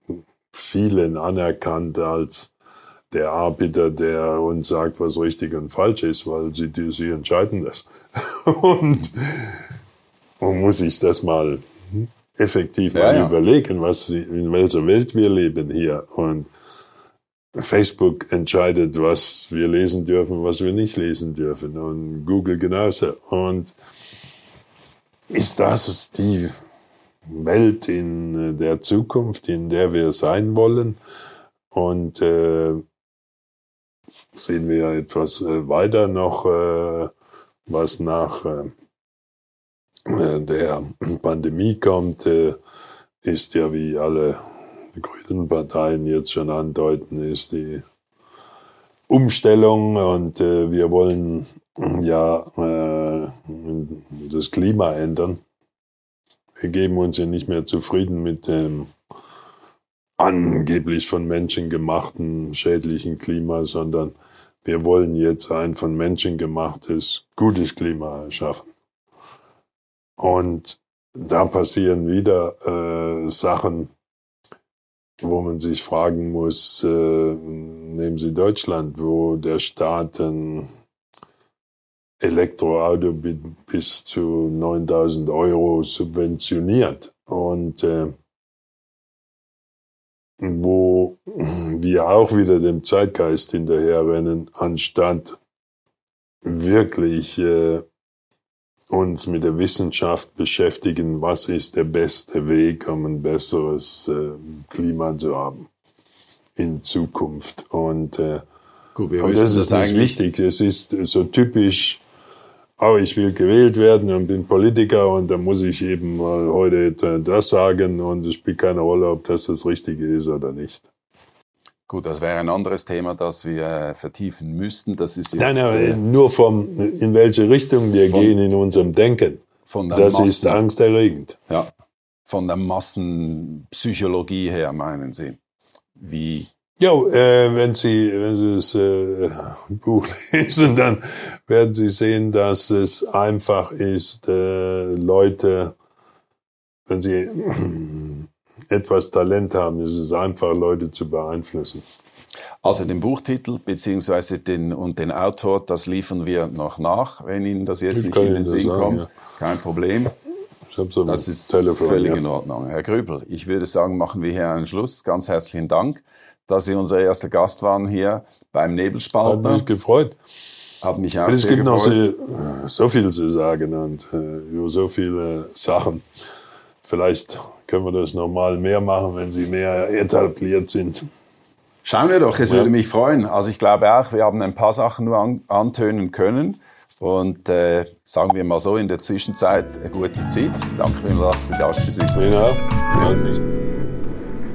vielen anerkannt als der Arbiter, der uns sagt, was richtig und falsch ist, weil sie, die, sie entscheiden das. und man muss sich das mal effektiv ja, mal ja. überlegen, was sie, in welcher Welt wir leben hier. Und Facebook entscheidet, was wir lesen dürfen, was wir nicht lesen dürfen. Und Google genauso. Und ist das die Welt in der Zukunft, in der wir sein wollen? Und äh, sehen wir etwas äh, weiter noch, äh, was nach äh, der Pandemie kommt, ist ja, wie alle grünen Parteien jetzt schon andeuten, ist die Umstellung und wir wollen ja das Klima ändern. Wir geben uns ja nicht mehr zufrieden mit dem angeblich von Menschen gemachten schädlichen Klima, sondern wir wollen jetzt ein von Menschen gemachtes, gutes Klima schaffen. Und da passieren wieder äh, Sachen, wo man sich fragen muss, äh, nehmen Sie Deutschland, wo der Staat ein Elektroauto bis zu 9000 Euro subventioniert. Und äh, wo wir auch wieder dem Zeitgeist hinterherrennen, anstatt wirklich äh, uns mit der Wissenschaft beschäftigen, was ist der beste Weg, um ein besseres äh, Klima zu haben in Zukunft. Und, äh, Gut, wir und das ist das wichtig. Es ist so typisch oh, ich will gewählt werden und bin Politiker und dann muss ich eben mal heute das sagen und es spielt keine Rolle, ob das das Richtige ist oder nicht. Gut, das wäre ein anderes Thema, das wir vertiefen müssten. Das ist jetzt, nein, nein, äh, nur vom, in welche Richtung wir von, gehen in unserem Denken. Von der das Massen, ist angsterregend. Ja, von der Massenpsychologie her meinen Sie. Wie ja, äh, wenn Sie, wenn Sie das äh, Buch lesen, dann werden Sie sehen, dass es einfach ist, äh, Leute, wenn sie etwas Talent haben, ist es einfach, Leute zu beeinflussen. Also den Buchtitel beziehungsweise den und den Autor, das liefern wir noch nach, wenn Ihnen das jetzt ich nicht in den Sinn sagen, kommt. Ja. Kein Problem. So das ist Telefon, völlig ja. in Ordnung. Herr Grübel, ich würde sagen, machen wir hier einen Schluss. Ganz herzlichen Dank dass Sie unser erster Gast waren hier beim Nebelspalter. Hat mich gefreut. Hat mich auch es sehr gibt gefreut. noch so, so, viel zu sagen und äh, über so viele Sachen. Vielleicht können wir das nochmal mehr machen, wenn Sie mehr etabliert sind. Schauen wir doch, es ja. würde mich freuen. Also ich glaube auch, wir haben ein paar Sachen nur an, antönen können. Und äh, sagen wir mal so, in der Zwischenzeit eine gute Zeit. Danke, wenn du das Gast sind. Genau. Ja.